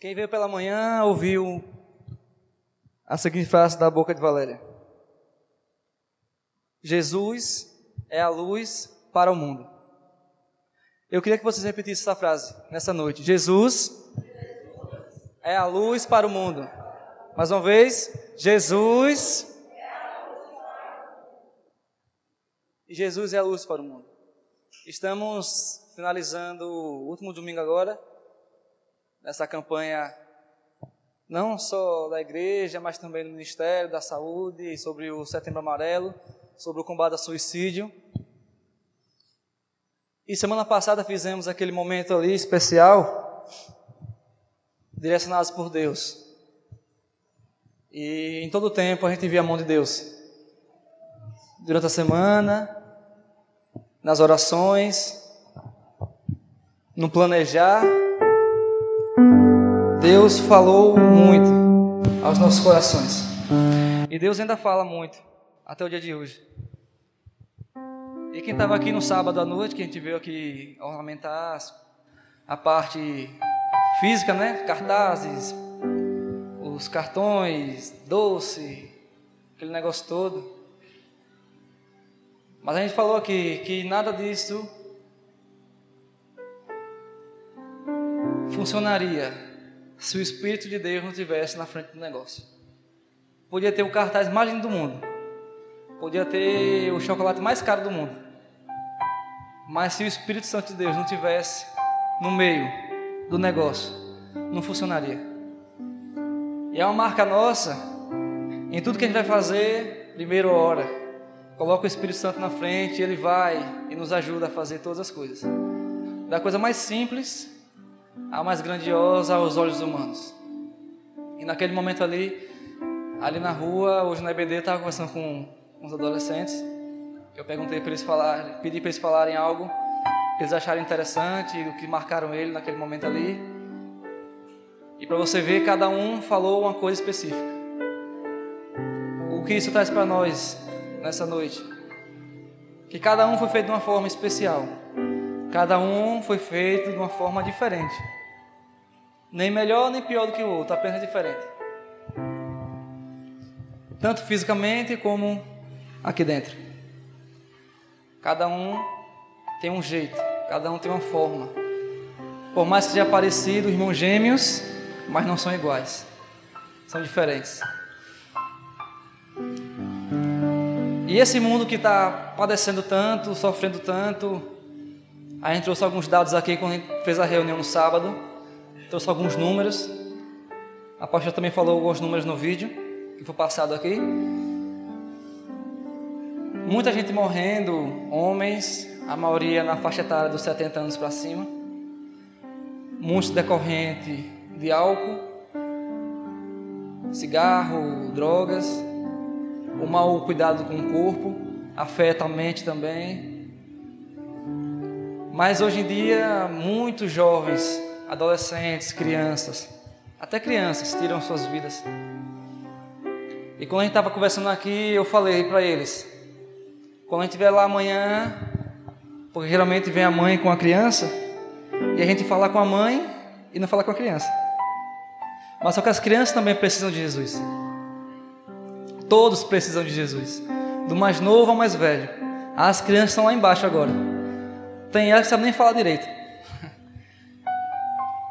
Quem veio pela manhã ouviu a seguinte frase da boca de Valéria: Jesus é a luz para o mundo. Eu queria que vocês repetissem essa frase nessa noite. Jesus é a luz para o mundo. Mais uma vez, Jesus e Jesus é a luz para o mundo. Estamos finalizando o último domingo agora nessa campanha não só da igreja, mas também do Ministério da Saúde, sobre o Setembro Amarelo, sobre o combate ao suicídio. E semana passada fizemos aquele momento ali especial, direcionados por Deus. E em todo tempo a gente via a mão de Deus. Durante a semana, nas orações, no planejar, Deus falou muito aos nossos corações. E Deus ainda fala muito até o dia de hoje. E quem estava aqui no sábado à noite, que a gente veio aqui ornamentar a parte física, né? Cartazes, os cartões, doce, aquele negócio todo. Mas a gente falou aqui que nada disso funcionaria se o Espírito de Deus não estivesse na frente do negócio. Podia ter o cartaz mais lindo do mundo. Podia ter o chocolate mais caro do mundo. Mas se o Espírito Santo de Deus não tivesse no meio do negócio, não funcionaria. E é uma marca nossa. Em tudo que a gente vai fazer, primeiro ora. Coloca o Espírito Santo na frente, ele vai e nos ajuda a fazer todas as coisas. Da coisa mais simples a mais grandiosa aos olhos humanos. E naquele momento ali, ali na rua, hoje na EBD, estava conversando com uns adolescentes. Eu perguntei para eles falarem, pedi para eles falarem algo que eles acharam interessante, o que marcaram ele naquele momento ali. E para você ver, cada um falou uma coisa específica. O que isso traz para nós nessa noite? Que cada um foi feito de uma forma especial. Cada um foi feito de uma forma diferente. Nem melhor nem pior do que o outro, apenas diferente. Tanto fisicamente como aqui dentro. Cada um tem um jeito, cada um tem uma forma. Por mais que seja parecido, irmãos gêmeos, mas não são iguais. São diferentes. E esse mundo que está padecendo tanto, sofrendo tanto, a gente trouxe alguns dados aqui quando a gente fez a reunião no sábado. Trouxe alguns números. A pastora também falou alguns números no vídeo que foi passado aqui. Muita gente morrendo, homens, a maioria na faixa etária dos 70 anos para cima. Muitos decorrente de álcool, cigarro, drogas, o mau cuidado com o corpo, afeta a mente também, mas hoje em dia, muitos jovens, adolescentes, crianças, até crianças, tiram suas vidas. E quando a gente estava conversando aqui, eu falei para eles: quando a gente estiver lá amanhã, porque geralmente vem a mãe com a criança, e a gente fala com a mãe e não fala com a criança. Mas só que as crianças também precisam de Jesus. Todos precisam de Jesus, do mais novo ao mais velho. As crianças estão lá embaixo agora. Tem elas que sabem nem falar direito.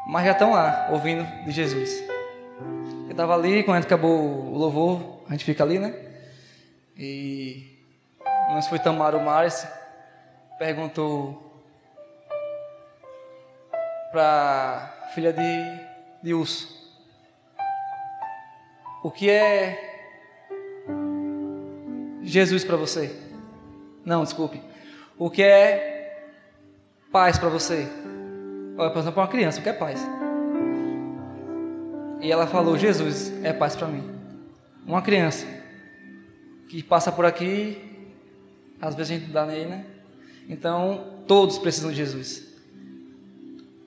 Mas já estão lá, ouvindo de Jesus. Eu estava ali, quando acabou o louvor, a gente fica ali, né? E nós foi Tamaro Mares, perguntou para filha de, de Urso. O que é Jesus para você? Não, desculpe. O que é paz para você? Olha, por exemplo, para uma criança, o que é paz? E ela falou: Jesus é paz para mim. Uma criança que passa por aqui, às vezes a gente dá nele, né? Então, todos precisam de Jesus.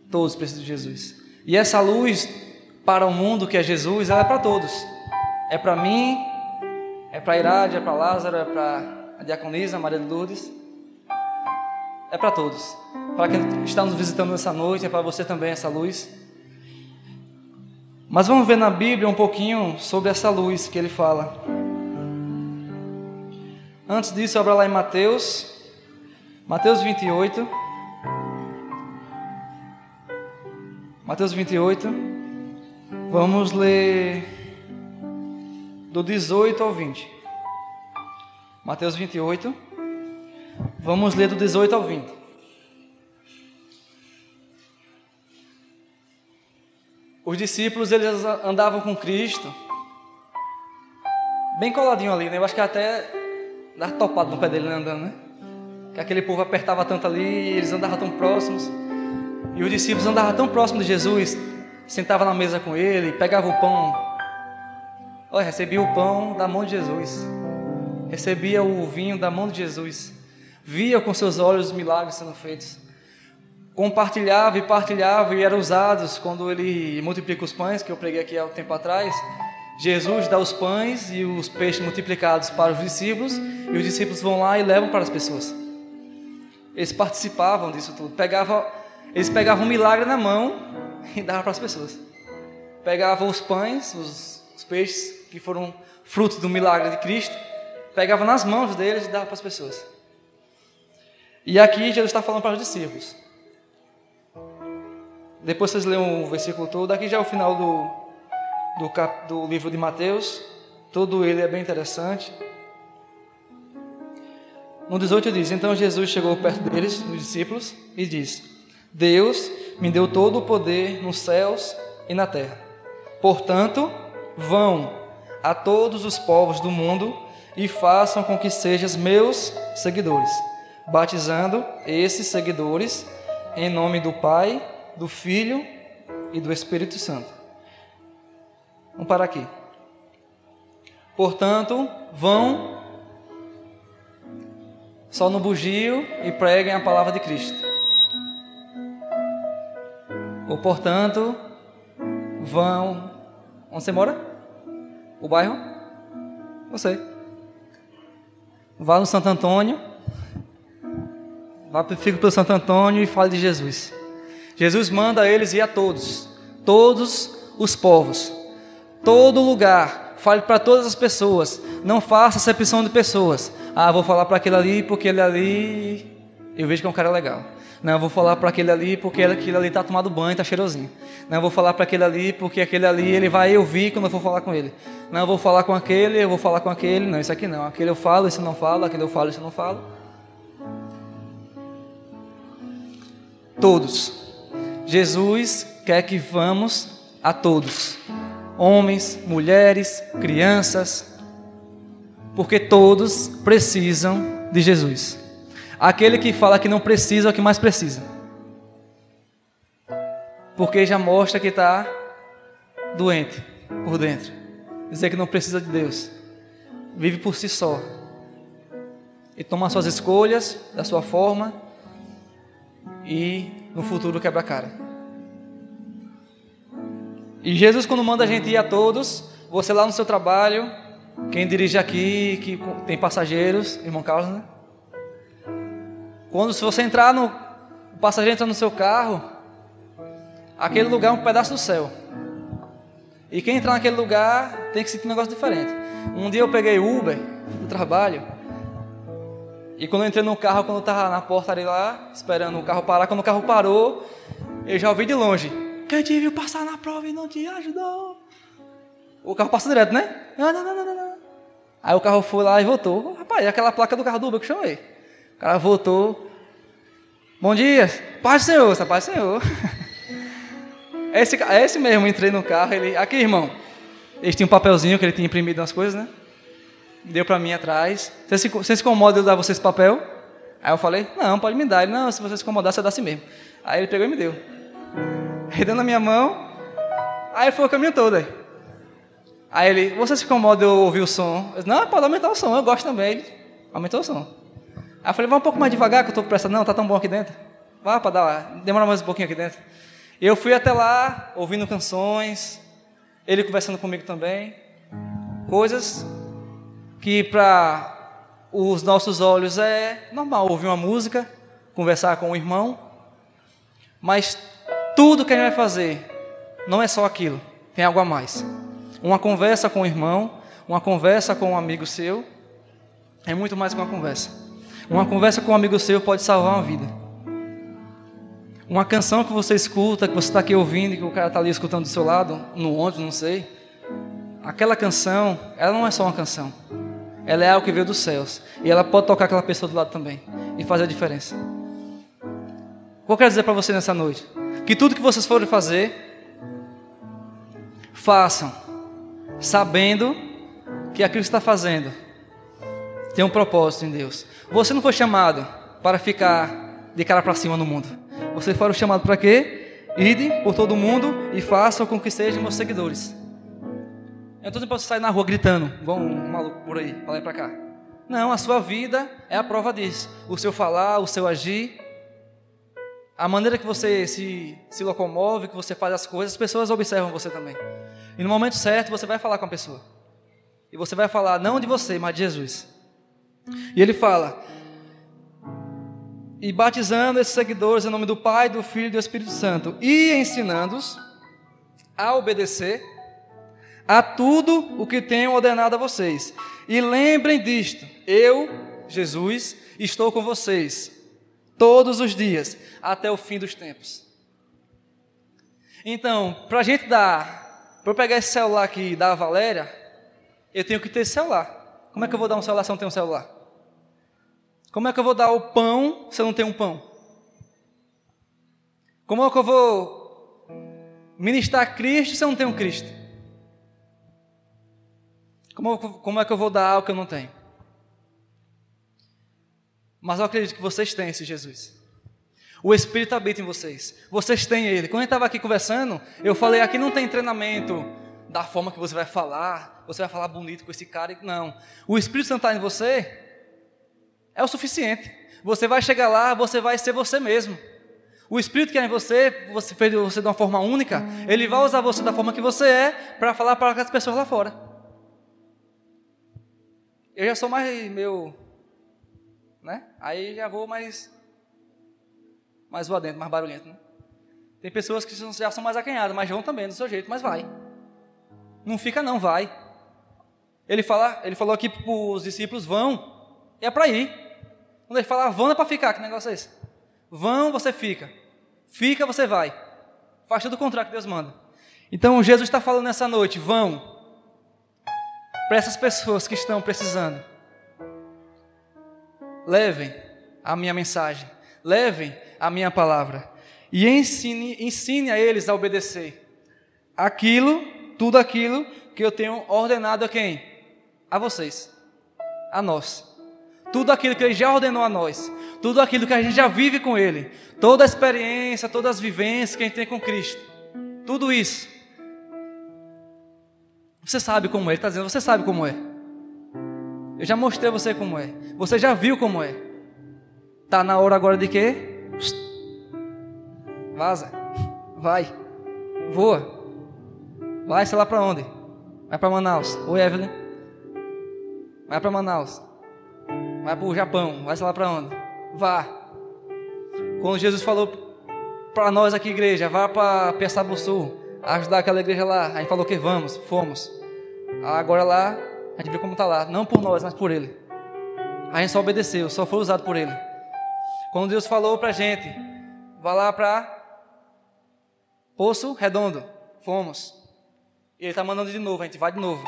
Todos precisam de Jesus. E essa luz para o mundo que é Jesus, ela é para todos. É para mim, é para Irade, é para Lázaro, é para a diaconisa Maria de Lourdes. É para todos. Para quem está nos visitando nessa noite, é para você também essa luz. Mas vamos ver na Bíblia um pouquinho sobre essa luz que ele fala. Antes disso, abra lá em Mateus, Mateus 28. Mateus 28. Vamos ler do 18 ao 20. Mateus 28. Vamos ler do 18 ao 20. Os discípulos eles andavam com Cristo, bem coladinho ali, né? Eu acho que até dá topado no pé dele né, andando, né? Que aquele povo apertava tanto ali, eles andavam tão próximos. E os discípulos andavam tão próximos de Jesus, sentavam na mesa com ele, pegavam o pão. Olha, recebia o pão da mão de Jesus, recebia o vinho da mão de Jesus, via com seus olhos os milagres sendo feitos compartilhava e partilhava e eram usados quando ele multiplica os pães, que eu preguei aqui há um tempo atrás. Jesus dá os pães e os peixes multiplicados para os discípulos, e os discípulos vão lá e levam para as pessoas. Eles participavam disso tudo. Pegava, eles pegavam um milagre na mão e davam para as pessoas. Pegavam os pães, os, os peixes que foram frutos do milagre de Cristo, pegavam nas mãos deles e davam para as pessoas. E aqui Jesus está falando para os discípulos. Depois vocês leem o versículo todo. Aqui já é o final do, do, cap, do livro de Mateus. Todo ele é bem interessante. No 18 diz: Então Jesus chegou perto deles, dos discípulos, e disse: Deus me deu todo o poder nos céus e na terra. Portanto, vão a todos os povos do mundo e façam com que sejam meus seguidores, batizando esses seguidores em nome do Pai do Filho e do Espírito Santo. Vamos parar aqui. Portanto, vão só no bugio e preguem a palavra de Cristo. Ou, portanto, vão. Onde você mora? O bairro? Você. Vá no Santo Antônio. Vá, fica pelo Santo Antônio e fale de Jesus. Jesus manda eles ir a todos, todos os povos, todo lugar, fale para todas as pessoas, não faça acepção de pessoas. Ah, vou falar para aquele ali porque ele ali eu vejo que é um cara legal. Não, vou falar para aquele ali porque aquele ali está tomado banho, está cheirosinho. Não, vou falar para aquele ali porque aquele ali ele vai ouvir quando eu for falar com ele. Não, vou falar com aquele, eu vou falar com aquele. Não, isso aqui não. Aquele eu falo, isso não falo. Aquele eu falo, isso não falo. Todos. Jesus quer que vamos a todos, homens, mulheres, crianças, porque todos precisam de Jesus. Aquele que fala que não precisa é o que mais precisa, porque já mostra que está doente por dentro, dizer que não precisa de Deus, vive por si só. E toma suas escolhas da sua forma e no futuro quebra a cara. E Jesus, quando manda a gente ir a todos, você lá no seu trabalho, quem dirige aqui, que tem passageiros, irmão Carlos, né? Quando se você entrar no. O passageiro entra no seu carro, aquele lugar é um pedaço do céu. E quem entrar naquele lugar tem que sentir um negócio diferente. Um dia eu peguei Uber do trabalho. E quando eu entrei no carro, quando eu estava na porta ali lá, esperando o carro parar, quando o carro parou, eu já ouvi de longe. Quem te viu passar na prova e não te ajudou? O carro passa direto, né? Não, não, não, não, não. Aí o carro foi lá e voltou. Rapaz, é aquela placa do carro do Uber que chamei. O cara voltou. Bom dia. Paz do Senhor, paz do Senhor. Esse, é esse mesmo, entrei no carro, ele... Aqui, irmão. Ele tinha um papelzinho que ele tinha imprimido nas coisas, né? Deu para mim atrás. Você se, você se incomoda eu dar você esse papel? Aí eu falei, não, pode me dar. Ele, não, se você se incomodar, você dá assim mesmo. Aí ele pegou e me deu. Ele deu na minha mão, aí foi o caminho todo. Aí, aí ele, você se incomoda eu ouvir o som? Eu disse, não, pode aumentar o som, eu gosto também. Ele aumentou o som. Aí eu falei, vai um pouco mais devagar que eu estou prestando. Não, tá tão bom aqui dentro. Vá para dar demora mais um pouquinho aqui dentro. Eu fui até lá, ouvindo canções, ele conversando comigo também. Coisas que para os nossos olhos é normal ouvir uma música, conversar com um irmão, mas tudo que a gente vai fazer não é só aquilo. tem algo a mais. Uma conversa com o irmão, uma conversa com um amigo seu, é muito mais que uma conversa. Uma conversa com um amigo seu pode salvar uma vida. Uma canção que você escuta, que você está aqui ouvindo, que o cara está ali escutando do seu lado, no ônibus, não sei. Aquela canção, ela não é só uma canção. Ela é algo que veio dos céus. E ela pode tocar aquela pessoa do lado também. E fazer a diferença. O que eu quero dizer para você nessa noite? Que tudo que vocês forem fazer, façam, sabendo que aquilo que está fazendo tem um propósito em Deus. Você não foi chamado para ficar de cara para cima no mundo. Você foi chamado para quê? Ide por todo mundo e façam com que sejam meus seguidores. Eu estou dizendo para você sair na rua gritando, vão um maluco por aí, para lá e para cá. Não, a sua vida é a prova disso. O seu falar, o seu agir, a maneira que você se, se locomove, que você faz as coisas, as pessoas observam você também. E no momento certo você vai falar com a pessoa. E você vai falar não de você, mas de Jesus. E ele fala: E batizando esses seguidores em nome do Pai, do Filho e do Espírito Santo, e ensinando-os a obedecer a tudo o que tenho ordenado a vocês. E lembrem disto: eu, Jesus, estou com vocês todos os dias, até o fim dos tempos. Então, para a gente dar, para eu pegar esse celular aqui e dar a Valéria, eu tenho que ter celular. Como é que eu vou dar um celular se eu não tenho um celular? Como é que eu vou dar o pão se eu não tenho um pão? Como é que eu vou ministrar Cristo se eu não tenho um Cristo? Como, como é que eu vou dar algo que eu não tenho? Mas eu acredito que vocês têm esse Jesus. O Espírito habita em vocês. Vocês têm Ele. Quando gente estava aqui conversando, eu falei: aqui não tem treinamento da forma que você vai falar, você vai falar bonito com esse cara. Não. O Espírito Santo está em você é o suficiente. Você vai chegar lá, você vai ser você mesmo. O Espírito que é em você, você fez você de uma forma única, ele vai usar você da forma que você é para falar para as pessoas lá fora. Eu já sou mais meu né? Aí já vou mais mais dentro, mais barulhento, né? Tem pessoas que já são mais acanhadas, mas vão também do seu jeito, mas vai. Não fica não, vai. Ele fala, ele falou aqui para os discípulos vão, é para ir. Quando ele fala vão é para ficar, que negócio é esse? Vão, você fica. Fica, você vai. Faz tudo o contrário que Deus manda. Então Jesus está falando nessa noite, vão para essas pessoas que estão precisando. Levem a minha mensagem, levem a minha palavra. E ensine, ensine a eles a obedecer. Aquilo, tudo aquilo que eu tenho ordenado a quem? A vocês, a nós. Tudo aquilo que Ele já ordenou a nós, tudo aquilo que a gente já vive com Ele, toda a experiência, todas as vivências que a gente tem com Cristo, tudo isso. Você sabe como é, Ele está dizendo, você sabe como é. Eu já mostrei você como é. Você já viu como é. Tá na hora agora de quê? Vaza. Vai. Voa. Vai, sei lá para onde? Vai para Manaus. Oi, Evelyn. Vai para Manaus. Vai para o Japão. Vai, sei lá para onde? Vá. Quando Jesus falou para nós aqui, igreja, vá para Piaçaba Sul, ajudar aquela igreja lá. A gente falou que vamos, fomos. Agora lá a gente vê como está lá, não por nós, mas por Ele. A gente só obedeceu, só foi usado por Ele. Quando Deus falou para a gente, vá lá para Poço Redondo, fomos. Ele está mandando de novo, a gente vai de novo.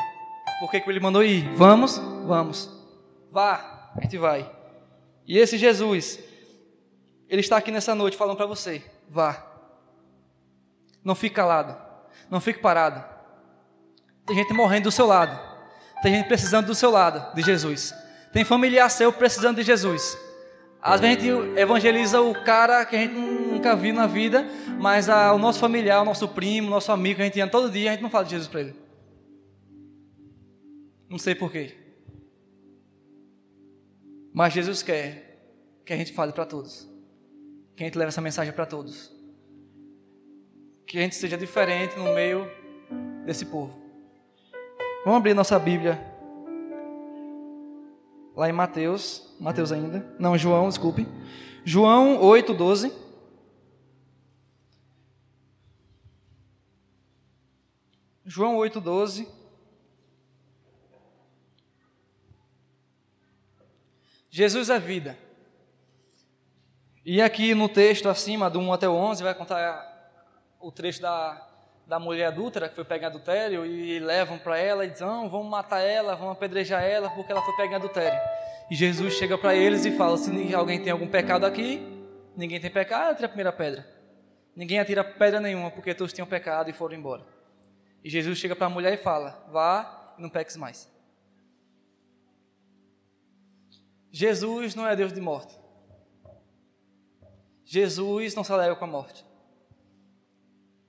Por que, que Ele mandou ir? Vamos, vamos. Vá, a gente vai. E esse Jesus, Ele está aqui nessa noite falando para você: vá. Não fique calado, não fique parado. Tem gente morrendo do seu lado. Tem gente precisando do seu lado, de Jesus. Tem familiar seu precisando de Jesus. Às vezes a gente evangeliza o cara que a gente nunca viu na vida, mas a, o nosso familiar, o nosso primo, o nosso amigo que a gente anda todo dia, a gente não fala de Jesus para ele. Não sei porquê. Mas Jesus quer que a gente fale para todos. Que a gente leve essa mensagem para todos. Que a gente seja diferente no meio desse povo. Vamos abrir nossa Bíblia lá em Mateus, Mateus ainda, não, João, desculpe. João 8, 12. João 8,12. Jesus é vida. E aqui no texto acima, do 1 até o 11, vai contar o trecho da, da mulher adúltera que foi pega em adultério e levam para ela e dizem: não, vamos matar ela, vamos apedrejar ela porque ela foi pega em adultério. E Jesus chega para eles e fala: se alguém tem algum pecado aqui, ninguém tem pecado, atira a primeira pedra. Ninguém atira pedra nenhuma porque todos tinham pecado e foram embora. E Jesus chega para a mulher e fala: vá e não peques mais. Jesus não é Deus de morte. Jesus não se alegra com a morte.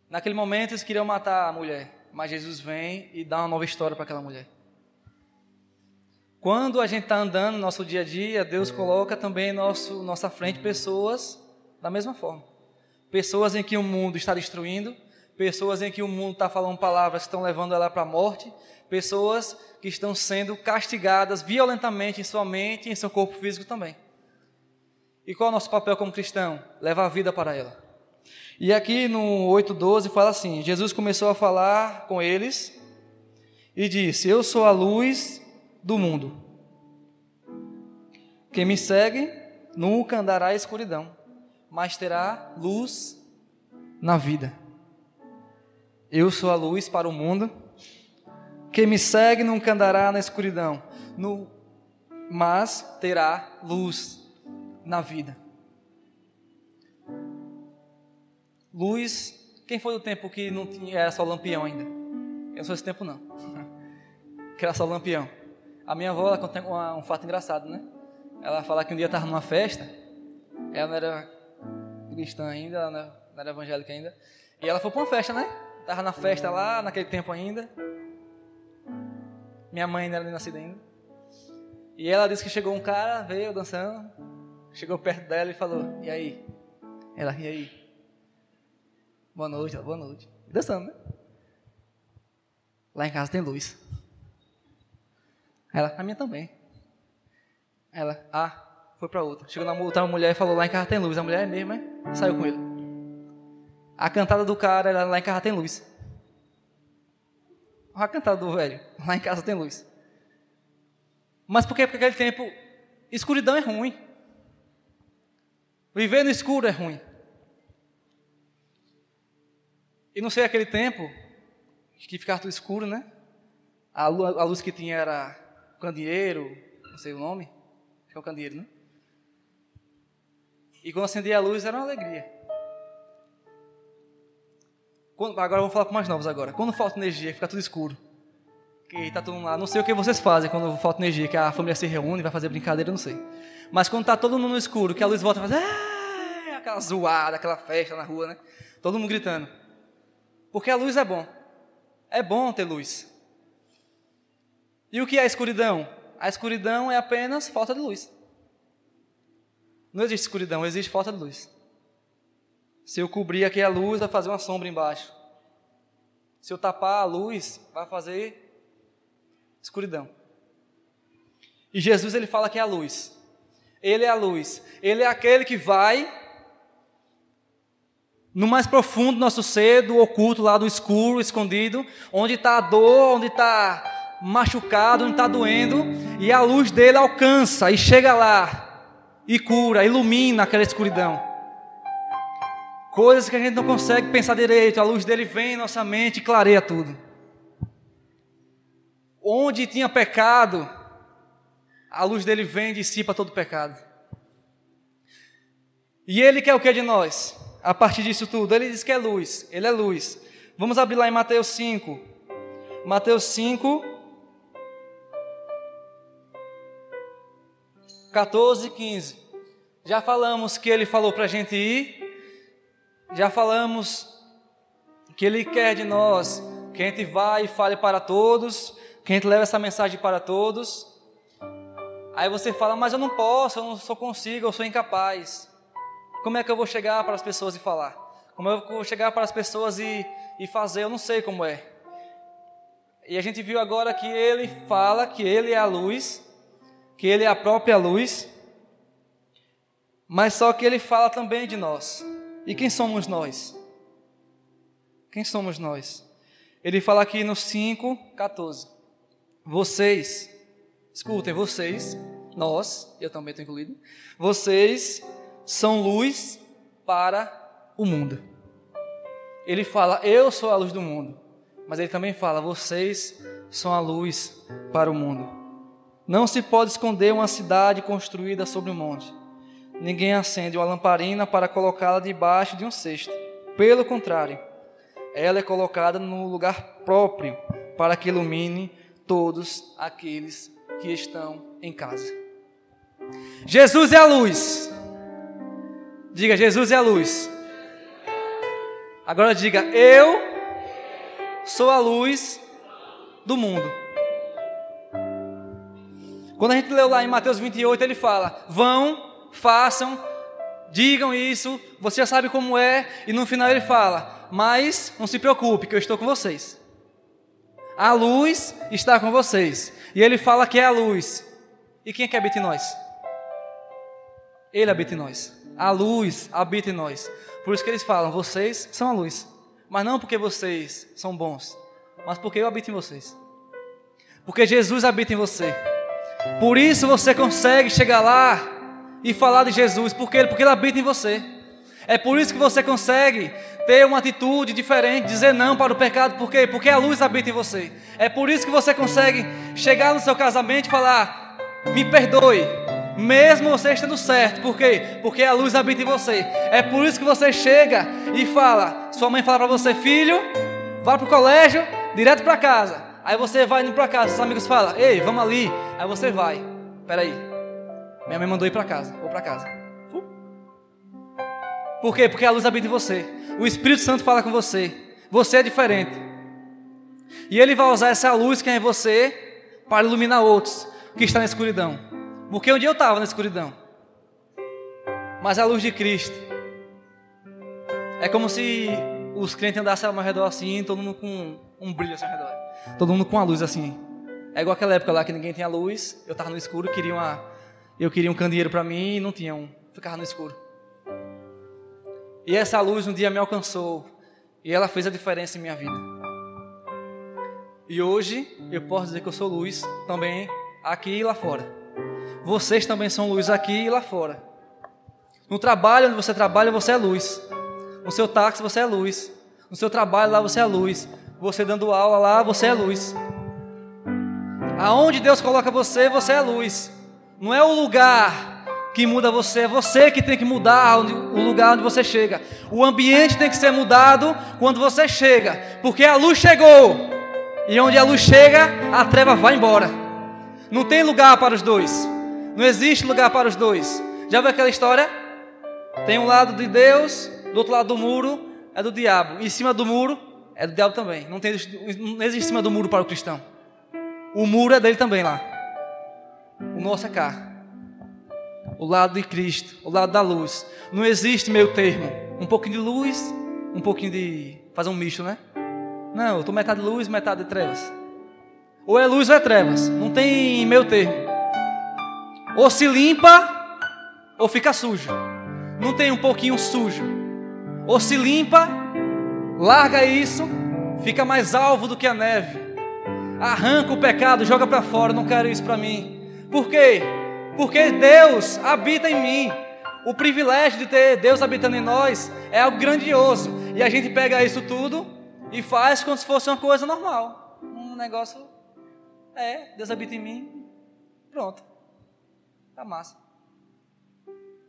Naquele momento eles queriam matar a mulher, mas Jesus vem e dá uma nova história para aquela mulher. Quando a gente está andando no nosso dia a dia, Deus coloca também nosso, nossa frente pessoas da mesma forma. Pessoas em que o mundo está destruindo, pessoas em que o mundo está falando palavras que estão levando ela para a morte, pessoas que estão sendo castigadas violentamente em sua mente e em seu corpo físico também. E qual é o nosso papel como cristão? Levar a vida para ela. E aqui no 8,12 fala assim: Jesus começou a falar com eles e disse: Eu sou a luz do mundo. Quem me segue nunca andará em escuridão, mas terá luz na vida. Eu sou a luz para o mundo. Quem me segue nunca andará na escuridão, no, mas terá luz na vida. Luz, quem foi do tempo que não tinha, era só lampião ainda? Eu não sou esse tempo não. que era só lampião. A minha avó ela conta um, um fato engraçado, né? Ela fala que um dia estava numa festa, ela não era cristã ainda, ela não era evangélica ainda, e ela foi para uma festa, né? Estava na festa lá, naquele tempo ainda. Minha mãe não era nascida ainda. E ela disse que chegou um cara, veio dançando, chegou perto dela e falou: E aí? Ela, e aí? Boa noite, boa noite. Dançando, né? Lá em casa tem luz. Ela, a minha também. Ela, ah, foi para outra. Chegou na outra mulher e falou: Lá em casa tem luz. A mulher é mesmo, hein? Saiu com ele. A cantada do cara era: Lá em casa tem luz. A cantada do velho: Lá em casa tem luz. Mas por quê? Porque aquele tempo, escuridão é ruim. Viver no escuro é ruim. E não sei aquele tempo que ficava tudo escuro, né? A luz, a luz que tinha era candeeiro, não sei o nome, acho que é o candeeiro, né? E quando acendia a luz era uma alegria. Quando, agora vamos falar com mais novos agora. Quando falta energia, fica tudo escuro. Que tá todo mundo lá. Não sei o que vocês fazem quando falta energia, que a família se reúne, vai fazer brincadeira, não sei. Mas quando tá todo mundo no escuro, que a luz volta e faz ah! aquela zoada, aquela festa na rua, né? Todo mundo gritando. Porque a luz é bom. É bom ter luz. E o que é a escuridão? A escuridão é apenas falta de luz. Não existe escuridão, existe falta de luz. Se eu cobrir aqui a luz, vai fazer uma sombra embaixo. Se eu tapar a luz, vai fazer escuridão. E Jesus ele fala que é a luz. Ele é a luz. Ele é aquele que vai no mais profundo do nosso ser, do oculto, lá do escuro, escondido, onde está a dor, onde está machucado, onde está doendo, e a luz dele alcança e chega lá e cura, ilumina aquela escuridão. Coisas que a gente não consegue pensar direito, a luz dele vem em nossa mente e clareia tudo. Onde tinha pecado, a luz dele vem e dissipa todo o pecado. E ele quer o que de nós? A partir disso tudo? Ele diz que é luz, ele é luz. Vamos abrir lá em Mateus 5. Mateus 5, 14 e 15. Já falamos que ele falou para a gente ir, já falamos que ele quer de nós que a gente vá e fale para todos, que a gente leve essa mensagem para todos. Aí você fala, mas eu não posso, eu não sou consigo, eu sou incapaz. Como é que eu vou chegar para as pessoas e falar? Como eu vou chegar para as pessoas e, e fazer? Eu não sei como é. E a gente viu agora que ele fala que ele é a luz, que ele é a própria luz, mas só que ele fala também de nós. E quem somos nós? Quem somos nós? Ele fala aqui no 5, 14. Vocês, escutem, vocês, nós, eu também estou incluído, vocês são luz para o mundo. Ele fala, eu sou a luz do mundo. Mas ele também fala, vocês são a luz para o mundo. Não se pode esconder uma cidade construída sobre um monte. Ninguém acende uma lamparina para colocá-la debaixo de um cesto. Pelo contrário, ela é colocada no lugar próprio para que ilumine todos aqueles que estão em casa. Jesus é a luz. Diga, Jesus é a luz. Agora diga, eu sou a luz do mundo. Quando a gente leu lá em Mateus 28, ele fala: vão, façam, digam isso, você já sabe como é, e no final ele fala: mas não se preocupe, que eu estou com vocês. A luz está com vocês. E ele fala que é a luz. E quem é que habita em nós? Ele habita em nós. A luz habita em nós. Por isso que eles falam: vocês são a luz. Mas não porque vocês são bons, mas porque eu habito em vocês. Porque Jesus habita em você. Por isso você consegue chegar lá e falar de Jesus, porque ele, porque ele habita em você. É por isso que você consegue ter uma atitude diferente, dizer não para o pecado, por quê? Porque a luz habita em você. É por isso que você consegue chegar no seu casamento e falar: "Me perdoe", mesmo você estando certo. Por quê? Porque a luz habita em você. É por isso que você chega e fala, sua mãe fala para você: "Filho, vá para o colégio, direto para casa". Aí você vai indo para casa, seus amigos falam: "Ei, vamos ali". Aí você vai. Peraí. Minha mãe mandou ir para casa. Vou para casa. Por quê? Porque a luz habita em você. O Espírito Santo fala com você. Você é diferente. E ele vai usar essa luz que é em você para iluminar outros que estão na escuridão. Porque um dia eu estava na escuridão. Mas a luz de Cristo é como se os crentes andassem ao meu redor assim, todo mundo com um brilho ao redor. Todo mundo com a luz assim. É igual aquela época lá que ninguém tinha luz, eu estava no escuro, queria uma, eu queria um candeeiro para mim e não tinha um. Ficava no escuro. E essa luz um dia me alcançou e ela fez a diferença em minha vida. E hoje eu posso dizer que eu sou luz também aqui e lá fora. Vocês também são luz aqui e lá fora. No trabalho onde você trabalha, você é luz. No seu táxi, você é luz. No seu trabalho lá, você é luz. Você dando aula lá, você é luz. Aonde Deus coloca você, você é luz. Não é o lugar que muda você, é você que tem que mudar onde, o lugar onde você chega. O ambiente tem que ser mudado quando você chega, porque a luz chegou. E onde a luz chega, a treva vai embora. Não tem lugar para os dois. Não existe lugar para os dois. Já viu aquela história? Tem um lado de Deus, do outro lado do muro é do diabo. Em cima do muro é do diabo também. Não, tem, não existe em cima do muro para o cristão. O muro é dele também lá. O nosso é cá o lado de Cristo, o lado da luz. Não existe meio termo. Um pouquinho de luz, um pouquinho de. fazer um misto, né? Não, eu estou metade de luz, metade de trevas. Ou é luz ou é trevas. Não tem meio termo. Ou se limpa, ou fica sujo. Não tem um pouquinho sujo. Ou se limpa, larga isso, fica mais alvo do que a neve. Arranca o pecado, joga para fora. Não quero isso para mim. Por quê? porque Deus habita em mim. O privilégio de ter Deus habitando em nós é algo grandioso. E a gente pega isso tudo e faz como se fosse uma coisa normal. Um negócio. É, Deus habita em mim. Pronto. Tá massa.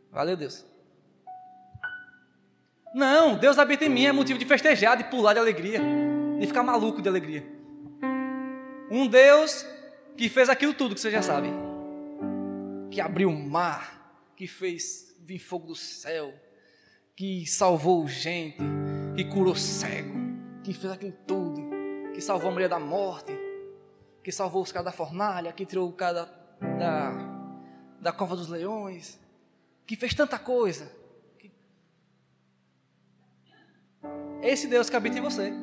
Valeu, Deus. Não, Deus habita em mim é motivo de festejar, de pular de alegria, de ficar maluco de alegria. Um Deus que fez aquilo tudo que você já sabe que abriu o mar, que fez vir fogo do céu, que salvou gente, que curou cego, que fez aquilo tudo, que salvou a mulher da morte, que salvou os caras da fornalha, que tirou o cara da, da, cova dos leões, que fez tanta coisa. Que... É esse Deus que habita em você.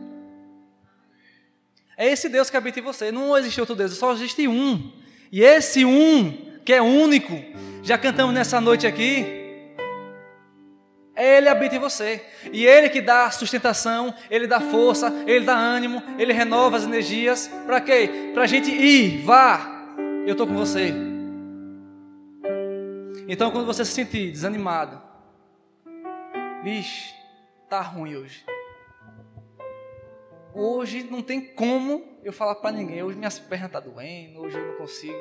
É esse Deus que habita em você. Não existe outro Deus, só existe um. E esse um que é único. Já cantamos nessa noite aqui. Ele habita em você. E Ele que dá sustentação, Ele dá força, Ele dá ânimo, Ele renova as energias. Para quê? Para a gente ir, vá. Eu estou com você. Então, quando você se sentir desanimado, vixe, tá ruim hoje. Hoje não tem como eu falar para ninguém. Hoje minhas pernas tá doendo, hoje eu não consigo.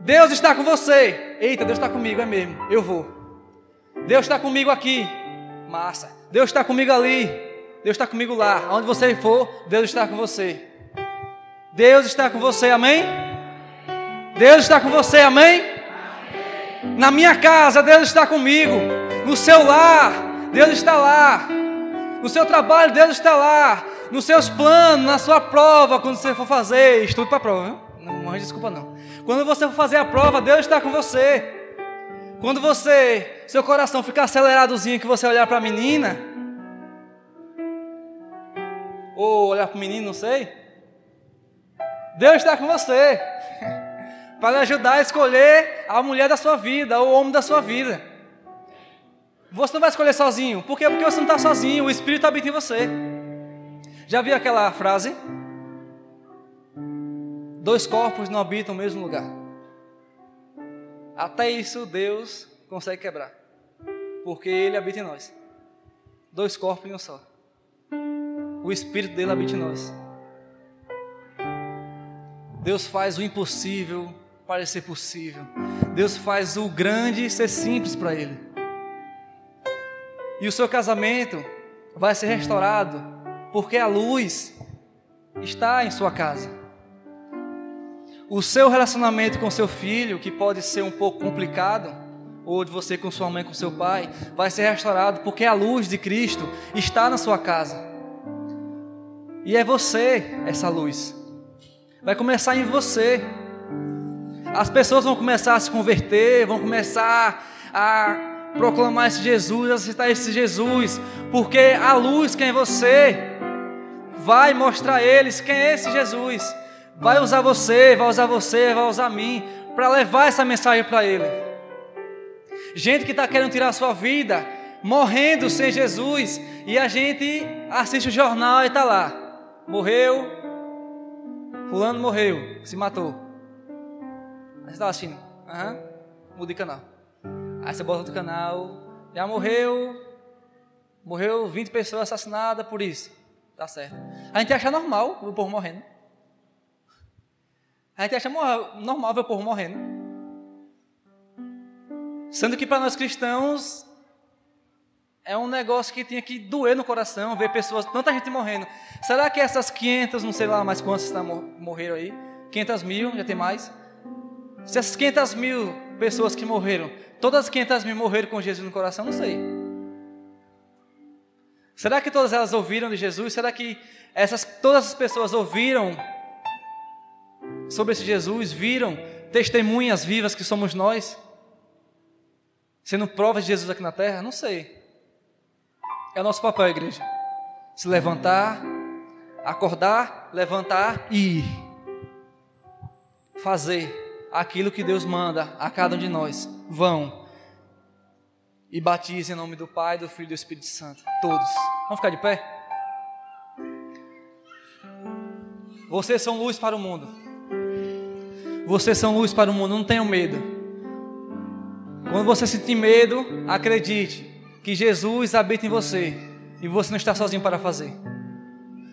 Deus está com você. Eita, Deus está comigo, é mesmo. Eu vou. Deus está comigo aqui. Massa. Deus está comigo ali. Deus está comigo lá. Onde você for, Deus está com você. Deus está com você, amém? Deus está com você, amém? Na minha casa, Deus está comigo. No seu lar, Deus está lá. No seu trabalho, Deus está lá. Nos seus planos, na sua prova, quando você for fazer, estudo para a prova, viu? Não morre desculpa não. Quando você for fazer a prova, Deus está com você. Quando você, seu coração ficar aceleradozinho, que você olhar para a menina, ou olhar para o menino, não sei. Deus está com você para lhe ajudar a escolher a mulher da sua vida, ou o homem da sua vida. Você não vai escolher sozinho. Por quê? Porque você não está sozinho. O Espírito habita em você. Já viu aquela frase? Dois corpos não habitam no mesmo lugar. Até isso Deus consegue quebrar. Porque Ele habita em nós. Dois corpos em um só. O Espírito dele habita em nós. Deus faz o impossível parecer possível. Deus faz o grande ser simples para Ele. E o seu casamento vai ser restaurado porque a luz está em sua casa. O seu relacionamento com seu filho, que pode ser um pouco complicado, ou de você com sua mãe, com seu pai, vai ser restaurado porque a luz de Cristo está na sua casa. E é você essa luz. Vai começar em você. As pessoas vão começar a se converter, vão começar a proclamar esse Jesus, aceitar esse Jesus, porque a luz que é você vai mostrar a eles quem é esse Jesus. Vai usar você, vai usar você, vai usar mim para levar essa mensagem para ele. Gente que está querendo tirar a sua vida, morrendo sem Jesus, e a gente assiste o jornal e está lá. Morreu, fulano morreu, se matou. Aí você está assistindo, aham, muda de canal. Aí você bota outro canal, já morreu, morreu 20 pessoas assassinadas por isso. Tá certo. A gente acha normal o povo morrendo. A gente acha normal ver o povo morrendo. Sendo que para nós cristãos é um negócio que tinha que doer no coração ver pessoas, tanta gente morrendo. Será que essas 500, não sei lá mais quantas morreram aí? 500 mil, já tem mais? Se essas 500 mil pessoas que morreram Todas as 500 mil morreram com Jesus no coração? Não sei. Será que todas elas ouviram de Jesus? Será que essas, todas as pessoas ouviram sobre esse Jesus? Viram testemunhas vivas que somos nós? Sendo provas de Jesus aqui na terra? Não sei. É o nosso papel, igreja. Se levantar, acordar, levantar e ir. Fazer aquilo que Deus manda a cada um de nós. Vão e batizem em nome do Pai, do Filho e do Espírito Santo. Todos. Vamos ficar de pé? Vocês são luz para o mundo. Vocês são luz para o mundo. Não tenham medo. Quando você sentir medo, acredite que Jesus habita em você e você não está sozinho para fazer.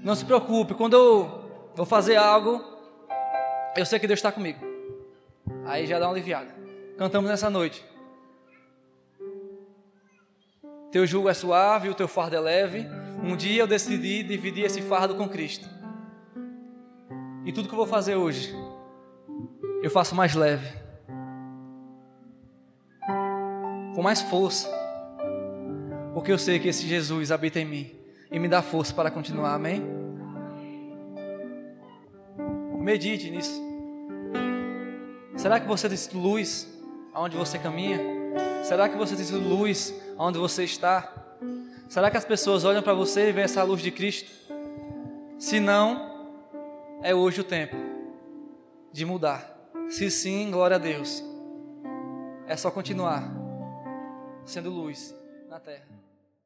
Não se preocupe. Quando eu vou fazer algo, eu sei que Deus está comigo. Aí já dá uma aliviada. Cantamos nessa noite. Teu jugo é suave, o teu fardo é leve. Um dia eu decidi dividir esse fardo com Cristo. E tudo que eu vou fazer hoje, eu faço mais leve. Com mais força. Porque eu sei que esse Jesus habita em mim e me dá força para continuar. Amém? Medite nisso. Será que você tem sido luz aonde você caminha? Será que você tem sido luz aonde você está? Será que as pessoas olham para você e veem essa luz de Cristo? Se não, é hoje o tempo de mudar. Se sim, glória a Deus. É só continuar. sendo luz na terra.